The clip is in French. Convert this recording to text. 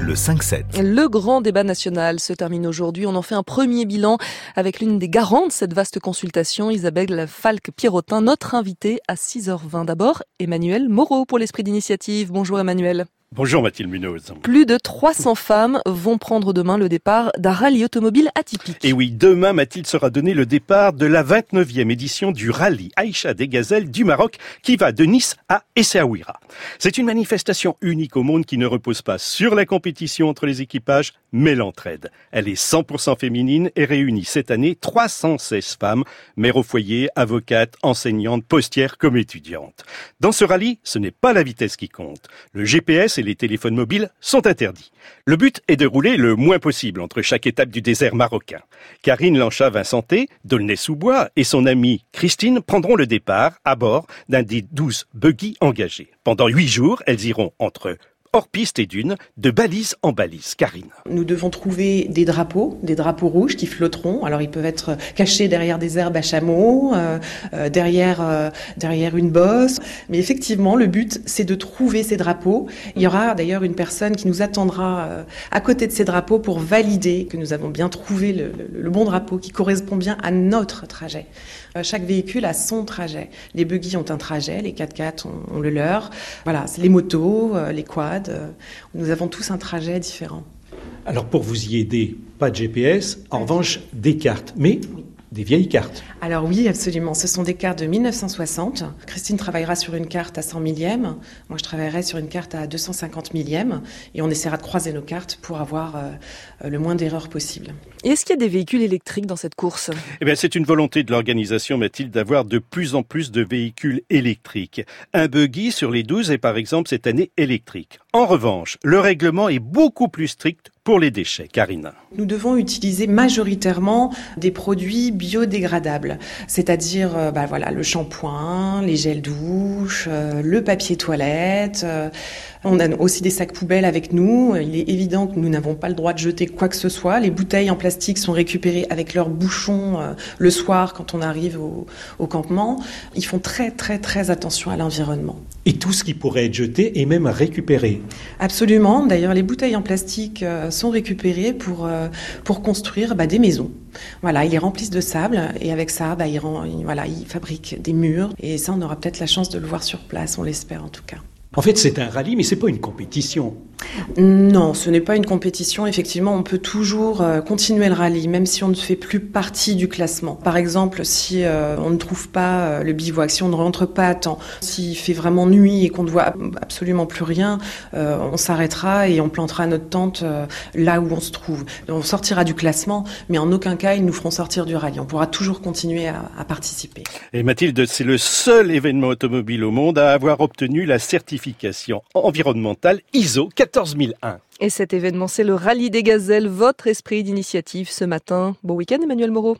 Le 5-7. Le grand débat national se termine aujourd'hui. On en fait un premier bilan avec l'une des garantes de cette vaste consultation, Isabelle Falque-Pierrotin, notre invitée à 6h20. D'abord, Emmanuel Moreau pour l'esprit d'initiative. Bonjour Emmanuel. Bonjour Mathilde Munoz. Plus de 300 femmes vont prendre demain le départ d'un rallye automobile atypique. Et oui, demain Mathilde sera donné le départ de la 29e édition du rallye Aïcha des Gazelles du Maroc qui va de Nice à Essaouira. C'est une manifestation unique au monde qui ne repose pas sur la compétition entre les équipages, mais l'entraide. Elle est 100% féminine et réunit cette année 316 femmes, mères au foyer, avocates, enseignantes, postières comme étudiantes. Dans ce rallye, ce n'est pas la vitesse qui compte. Le GPS et les téléphones mobiles sont interdits. Le but est de rouler le moins possible entre chaque étape du désert marocain. Karine Lanchat-Vincenté, d'Aulnay-sous-Bois, et son amie Christine prendront le départ à bord d'un des douze buggy engagés. Pendant huit jours, elles iront entre hors piste et d'une, de balise en balise. Karine. Nous devons trouver des drapeaux, des drapeaux rouges qui flotteront. Alors ils peuvent être cachés derrière des herbes à chameau, euh, euh, derrière, euh, derrière une bosse. Mais effectivement, le but, c'est de trouver ces drapeaux. Il y aura d'ailleurs une personne qui nous attendra à côté de ces drapeaux pour valider que nous avons bien trouvé le, le bon drapeau qui correspond bien à notre trajet. chaque véhicule a son trajet. Les buggy ont un trajet, les 4x4 ont, ont le leur. Voilà, les motos, les quads. Euh, nous avons tous un trajet différent. Alors pour vous y aider, pas de GPS, en revanche des cartes, mais des vieilles cartes. Alors oui, absolument. Ce sont des cartes de 1960. Christine travaillera sur une carte à 100 millième. Moi, je travaillerai sur une carte à 250 millième. Et on essaiera de croiser nos cartes pour avoir euh, le moins d'erreurs possible. Est-ce qu'il y a des véhicules électriques dans cette course? Eh bien, c'est une volonté de l'organisation, Mathilde, d'avoir de plus en plus de véhicules électriques. Un buggy sur les 12 est par exemple cette année électrique. En revanche, le règlement est beaucoup plus strict pour les déchets. Karina. Nous devons utiliser majoritairement des produits biodégradables, c'est-à-dire euh, bah, voilà, le shampoing, les gels douche, euh, le papier toilette. Euh, on a aussi des sacs poubelles avec nous. Il est évident que nous n'avons pas le droit de jeter quoi que ce soit. Les bouteilles en plastique sont récupérées avec leurs bouchons le soir quand on arrive au, au campement. Ils font très très très attention à l'environnement. Et tout ce qui pourrait être jeté est même récupéré. Absolument. D'ailleurs, les bouteilles en plastique sont récupérées pour, pour construire bah, des maisons. Voilà, ils les remplissent de sable et avec ça, bah, voilà, ils fabriquent des murs et ça, on aura peut-être la chance de le voir sur place, on l'espère en tout cas. En fait, c'est un rallye, mais c'est pas une compétition. Non, ce n'est pas une compétition. Effectivement, on peut toujours euh, continuer le rallye, même si on ne fait plus partie du classement. Par exemple, si euh, on ne trouve pas euh, le bivouac, si on ne rentre pas à temps, s'il fait vraiment nuit et qu'on ne voit absolument plus rien, on s'arrêtera et on plantera notre tente là où on se trouve. On sortira du classement, mais en aucun cas ils nous feront sortir du rallye. On pourra toujours continuer à, à participer. Et Mathilde, c'est le seul événement automobile au monde à avoir obtenu la environnementale ISO 14001. Et cet événement, c'est le Rallye des Gazelles, votre esprit d'initiative ce matin. Bon week-end Emmanuel Moreau.